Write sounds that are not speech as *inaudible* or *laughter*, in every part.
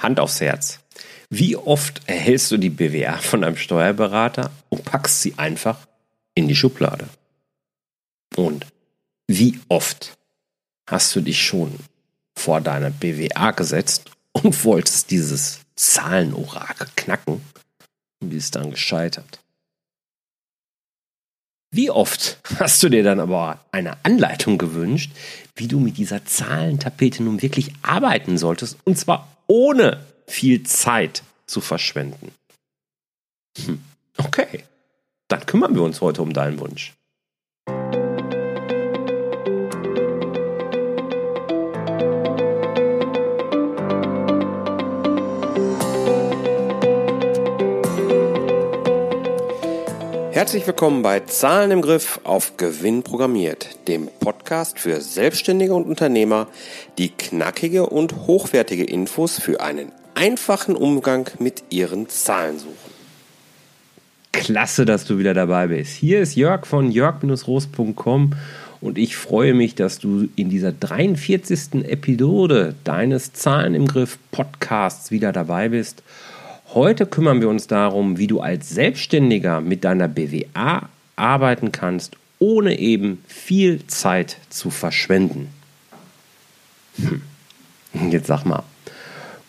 Hand aufs Herz. Wie oft erhältst du die BWA von einem Steuerberater und packst sie einfach in die Schublade? Und wie oft hast du dich schon vor deiner BWA gesetzt und wolltest dieses Zahlenorakel knacken und bist dann gescheitert? Wie oft hast du dir dann aber eine Anleitung gewünscht, wie du mit dieser Zahlentapete nun wirklich arbeiten solltest, und zwar ohne viel Zeit zu verschwenden? Hm, okay, dann kümmern wir uns heute um deinen Wunsch. Herzlich willkommen bei Zahlen im Griff auf Gewinn programmiert, dem Podcast für Selbstständige und Unternehmer, die knackige und hochwertige Infos für einen einfachen Umgang mit ihren Zahlen suchen. Klasse, dass du wieder dabei bist. Hier ist Jörg von jörg-roos.com und ich freue mich, dass du in dieser 43. Episode deines Zahlen im Griff Podcasts wieder dabei bist Heute kümmern wir uns darum, wie du als Selbstständiger mit deiner BWA arbeiten kannst, ohne eben viel Zeit zu verschwenden. Hm. Jetzt sag mal,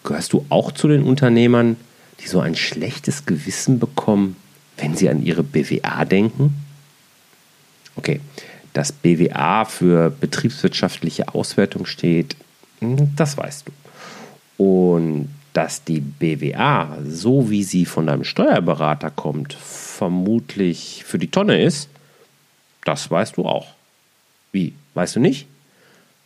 gehörst du auch zu den Unternehmern, die so ein schlechtes Gewissen bekommen, wenn sie an ihre BWA denken? Okay, dass BWA für betriebswirtschaftliche Auswertung steht, hm, das weißt du. Und dass die BWA, so wie sie von deinem Steuerberater kommt, vermutlich für die Tonne ist, das weißt du auch. Wie? Weißt du nicht?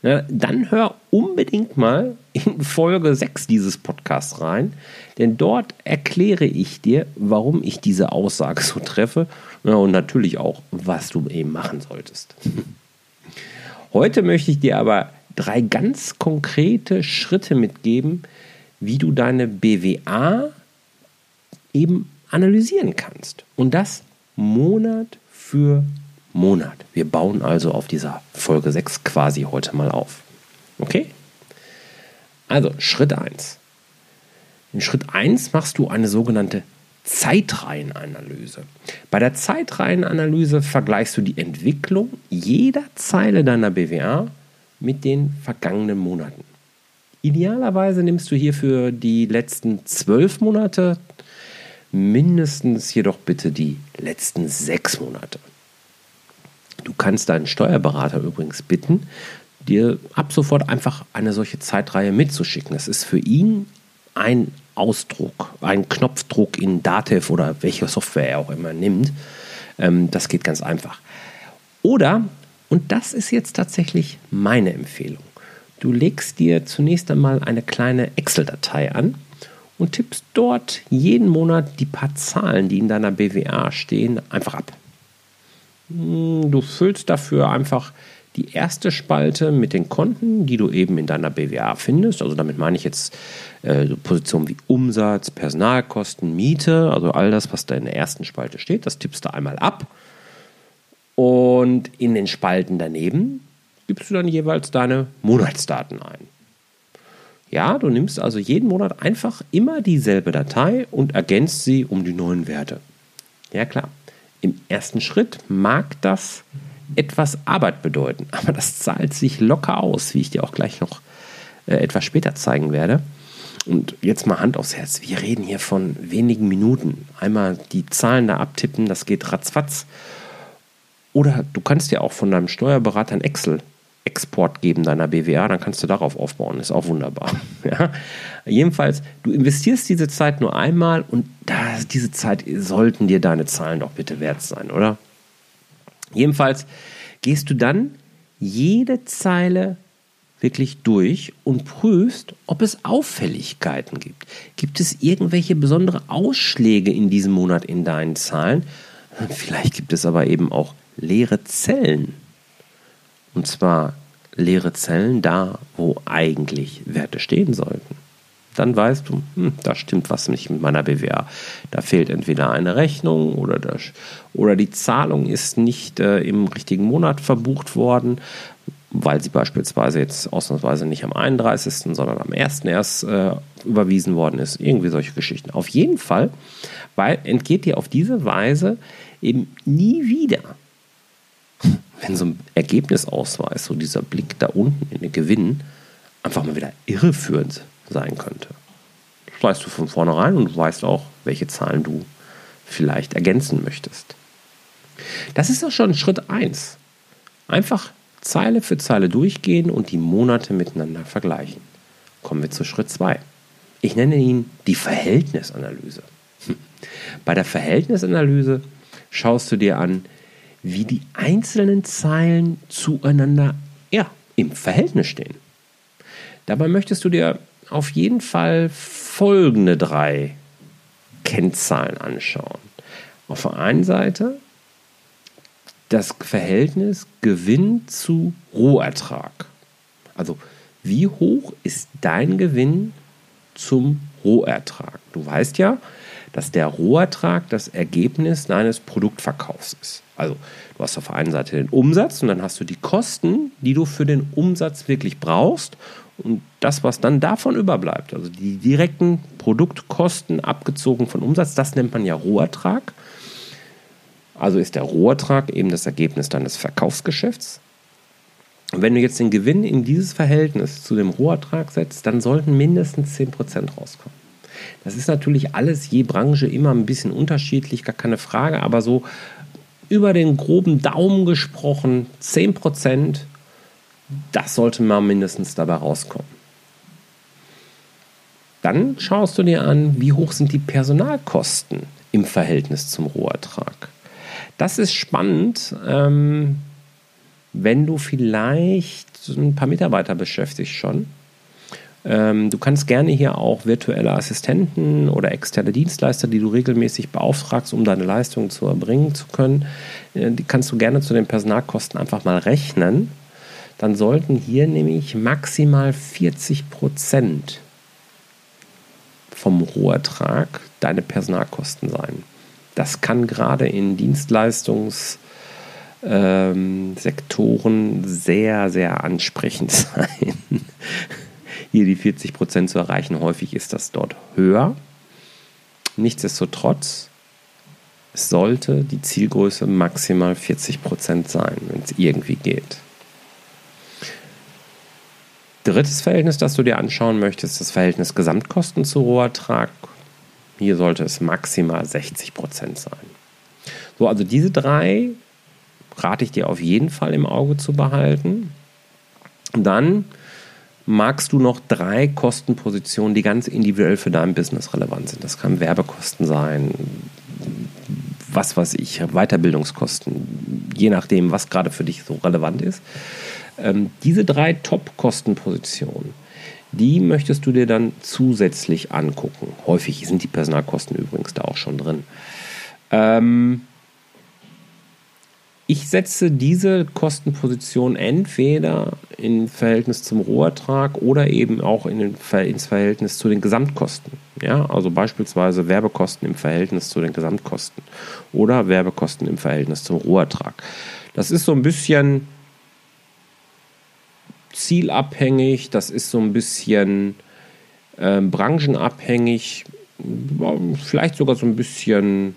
Na, dann hör unbedingt mal in Folge 6 dieses Podcasts rein, denn dort erkläre ich dir, warum ich diese Aussage so treffe ja, und natürlich auch, was du eben machen solltest. *laughs* Heute möchte ich dir aber drei ganz konkrete Schritte mitgeben, wie du deine BWA eben analysieren kannst. Und das Monat für Monat. Wir bauen also auf dieser Folge 6 quasi heute mal auf. Okay? Also Schritt 1. In Schritt 1 machst du eine sogenannte Zeitreihenanalyse. Bei der Zeitreihenanalyse vergleichst du die Entwicklung jeder Zeile deiner BWA mit den vergangenen Monaten. Idealerweise nimmst du hierfür die letzten zwölf Monate, mindestens jedoch bitte die letzten sechs Monate. Du kannst deinen Steuerberater übrigens bitten, dir ab sofort einfach eine solche Zeitreihe mitzuschicken. Das ist für ihn ein Ausdruck, ein Knopfdruck in Datev oder welche Software er auch immer nimmt. Ähm, das geht ganz einfach. Oder, und das ist jetzt tatsächlich meine Empfehlung, Du legst dir zunächst einmal eine kleine Excel-Datei an und tippst dort jeden Monat die paar Zahlen, die in deiner BWA stehen, einfach ab. Hm, du füllst dafür einfach die erste Spalte mit den Konten, die du eben in deiner BWA findest. Also damit meine ich jetzt äh, Positionen wie Umsatz, Personalkosten, Miete, also all das, was da in der ersten Spalte steht, das tippst du einmal ab. Und in den Spalten daneben gibst du dann jeweils deine Monatsdaten ein. Ja, du nimmst also jeden Monat einfach immer dieselbe Datei und ergänzt sie um die neuen Werte. Ja klar, im ersten Schritt mag das etwas Arbeit bedeuten, *laughs* aber das zahlt sich locker aus, wie ich dir auch gleich noch äh, etwas später zeigen werde. Und jetzt mal Hand aufs Herz. Wir reden hier von wenigen Minuten. Einmal die Zahlen da abtippen, das geht ratzfatz. Oder du kannst ja auch von deinem Steuerberater ein Excel Export geben deiner BWA, dann kannst du darauf aufbauen. Ist auch wunderbar. *laughs* Ja? Jedenfalls, du investierst diese Zeit nur einmal und das, diese Zeit sollten dir deine Zahlen doch bitte wert sein, oder? Jedenfalls gehst du dann jede Zeile wirklich durch und prüfst, ob es Auffälligkeiten gibt. Gibt es irgendwelche besondere Ausschläge in diesem Monat in deinen Zahlen? Vielleicht gibt es aber eben auch leere Zellen und zwar leere Zellen da, wo eigentlich Werte stehen sollten. Dann weißt du, hm, da stimmt was nicht mit meiner BWA. Da fehlt entweder eine Rechnung oder, das, oder die Zahlung ist nicht äh, im richtigen Monat verbucht worden. weil sie beispielsweise jetzt ausnahmsweise nicht am 31., sondern am 1. erst äh, überwiesen worden ist. Irgendwie solche Geschichten. Auf jeden Fall, weil entgeht dir auf diese Weise eben nie wieder, wenn so ein Ergebnisausweis, so dieser Blick da unten in den Gewinn, einfach mal wieder irreführend sein könnte. Das weißt du von vornherein und du weißt auch, welche Zahlen du vielleicht ergänzen möchtest. Das ist auch schon Schritt 1. Einfach Zeile für Zeile durchgehen und die Monate miteinander vergleichen. Kommen wir zu Schritt 2. Ich nenne ihn die Verhältnisanalyse. Hm. Bei der Verhältnisanalyse schaust du dir an, wie die einzelnen Zeilen zueinander ja, im Verhältnis stehen. Dabei möchtest du dir auf jeden Fall folgende drei Kennzahlen anschauen. Auf der einen Seite das Verhältnis Gewinn zu Rohertrag. Also wie hoch ist dein Gewinn zum Rohertrag? Du weißt ja, dass der Rohertrag das Ergebnis deines Produktverkaufs ist. Also du hast auf der einen Seite den Umsatz und dann hast du die Kosten, die du für den Umsatz wirklich brauchst und das, was dann davon überbleibt, also die direkten Produktkosten abgezogen von Umsatz, das nennt man ja Rohertrag. Also ist der Rohertrag eben das Ergebnis deines Verkaufsgeschäfts. Und wenn du jetzt den Gewinn in dieses Verhältnis zu dem Rohertrag setzt, dann sollten mindestens 10% rauskommen. Das ist natürlich alles je Branche immer ein bisschen unterschiedlich, gar keine Frage, aber so über den groben Daumen gesprochen, 10%, das sollte mal mindestens dabei rauskommen. Dann schaust du dir an, wie hoch sind die Personalkosten im Verhältnis zum Rohertrag. Das ist spannend, ähm, wenn du vielleicht ein paar Mitarbeiter beschäftigst schon. Ähm, du kannst gerne hier auch virtuelle Assistenten oder externe Dienstleister, die du regelmäßig beauftragst, um deine Leistungen zu erbringen zu können, äh, die kannst du gerne zu den Personalkosten einfach mal rechnen. Dann sollten hier nämlich maximal 40 Prozent vom Rohertrag deine Personalkosten sein. Das kann gerade in Dienstleistungssektoren ähm, sehr, sehr ansprechend *laughs* sein. Hier die 40 Prozent zu erreichen, häufig ist das dort höher. Nichtsdestotrotz sollte die Zielgröße maximal 40 Prozent sein, wenn es irgendwie geht. Drittes Verhältnis, das du dir anschauen möchtest, das Verhältnis Gesamtkosten zu Rohertrag hier sollte es maximal 60 Prozent sein. So, also diese drei rate ich dir auf jeden Fall im Auge zu behalten. Dann magst du noch drei Kostenpositionen, die ganz individuell für dein Business relevant sind. Das kann Werbekosten sein, was weiß ich, Weiterbildungskosten, je nachdem, was gerade für dich so relevant ist. Ähm, diese drei Top-Kostenpositionen die möchtest du dir dann zusätzlich angucken. Häufig sind die Personalkosten übrigens da auch schon drin. Ähm ich setze diese Kostenposition entweder im Verhältnis zum Rohertrag oder eben auch in den, ins Verhältnis zu den Gesamtkosten. Ja, also beispielsweise Werbekosten im Verhältnis zu den Gesamtkosten oder Werbekosten im Verhältnis zum Rohertrag. Das ist so ein bisschen zielabhängig, das ist so ein bisschen äh, branchenabhängig, vielleicht sogar so ein bisschen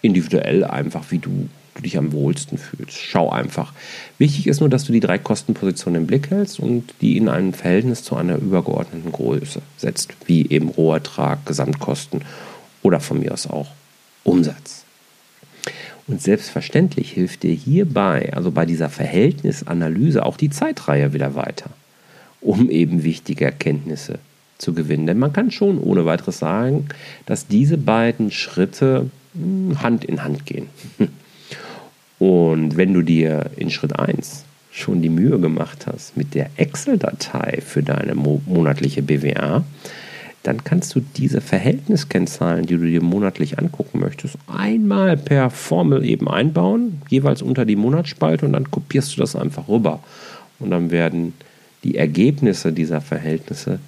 individuell einfach, wie du, du dich am wohlsten fühlst. Schau einfach. Wichtig ist nur, dass du die drei Kostenpositionen im Blick hältst und die in ein Verhältnis zu einer übergeordneten Größe setzt, wie eben Rohertrag, Gesamtkosten oder von mir aus auch Umsatz. Und selbstverständlich hilft dir hierbei, also bei dieser Verhältnisanalyse, auch die Zeitreihe wieder weiter, um eben wichtige Erkenntnisse zu gewinnen. Denn man kann schon ohne weiteres sagen, dass diese beiden Schritte hm, Hand in Hand gehen. *laughs* Und wenn du dir in Schritt 1 schon die Mühe gemacht hast mit der Excel-Datei für deine monatliche BWA, dann kannst du diese Verhältniskennzahlen, die du dir monatlich angucken möchtest, einmal per Formel eben einbauen, jeweils unter die Monatsspalte und dann kopierst du das einfach rüber. Und dann werden die Ergebnisse dieser Verhältnisse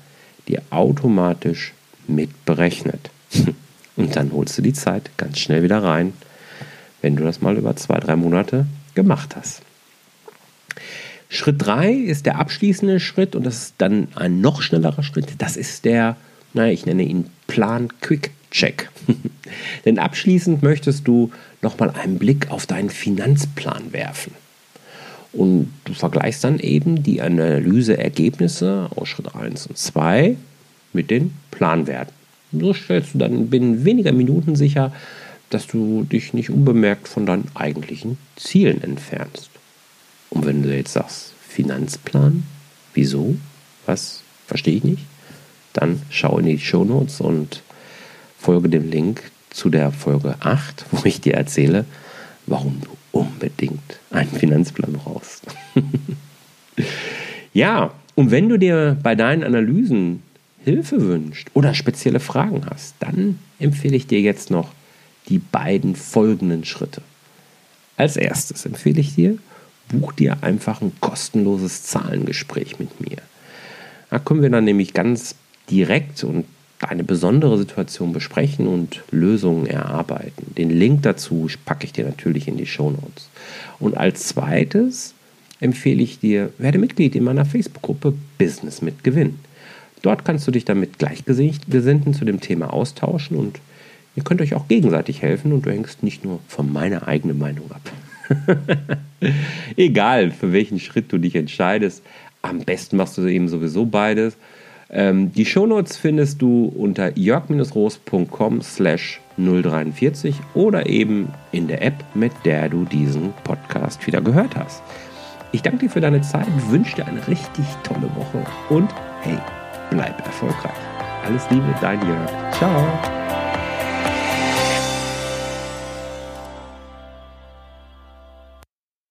dir automatisch mitberechnet. *laughs* Und dann holst du die Zeit ganz schnell wieder rein, wenn du das mal über zwei, drei Monate gemacht hast. Schritt 3 ist der abschließende Schritt und das ist dann ein noch schnellerer Schritt. Das ist der, naja, ich nenne ihn Plan Quick Check. *laughs* Denn abschließend möchtest du nochmal einen Blick auf deinen Finanzplan werfen. Und du vergleichst dann eben die Analyseergebnisse aus Schritt 1 und 2 mit den Planwerten. So stellst du dann binnen weniger Minuten sicher, dass du dich nicht unbemerkt von deinen eigentlichen Zielen entfernst. Und wenn du jetzt sagst, Finanzplan, wieso? Was? Verstehe ich nicht? Dann schau in die Show Notes und folge dem Link zu der Folge 8, wo ich dir erzähle, warum du unbedingt einen Finanzplan brauchst. *laughs* ja, und wenn du dir bei deinen Analysen Hilfe wünscht oder spezielle Fragen hast, dann empfehle ich dir jetzt noch die beiden folgenden Schritte. Als erstes empfehle ich dir, buch dir einfach ein kostenloses Zahlengespräch mit mir. Da können wir dann nämlich ganz direkt und eine besondere Situation besprechen und Lösungen erarbeiten. Den Link dazu packe ich dir natürlich in die Show Notes. Und als zweites empfehle ich dir, werde Mitglied in meiner Facebook-Gruppe Business mit Gewinn. Dort kannst du dich dann mit Gleichgesinnten zu dem Thema austauschen und ihr könnt euch auch gegenseitig helfen und du hängst nicht nur von meiner eigenen Meinung ab. *laughs* Egal, für welchen Schritt du dich entscheidest, am besten machst du eben sowieso beides. Ähm, die Shownotes findest du unter jörg-roos.com slash 043 oder eben in der App, mit der du diesen Podcast wieder gehört hast. Ich danke dir für deine Zeit, wünsche dir eine richtig tolle Woche und hey, bleib erfolgreich. Alles Liebe, dein Jörg. Ciao.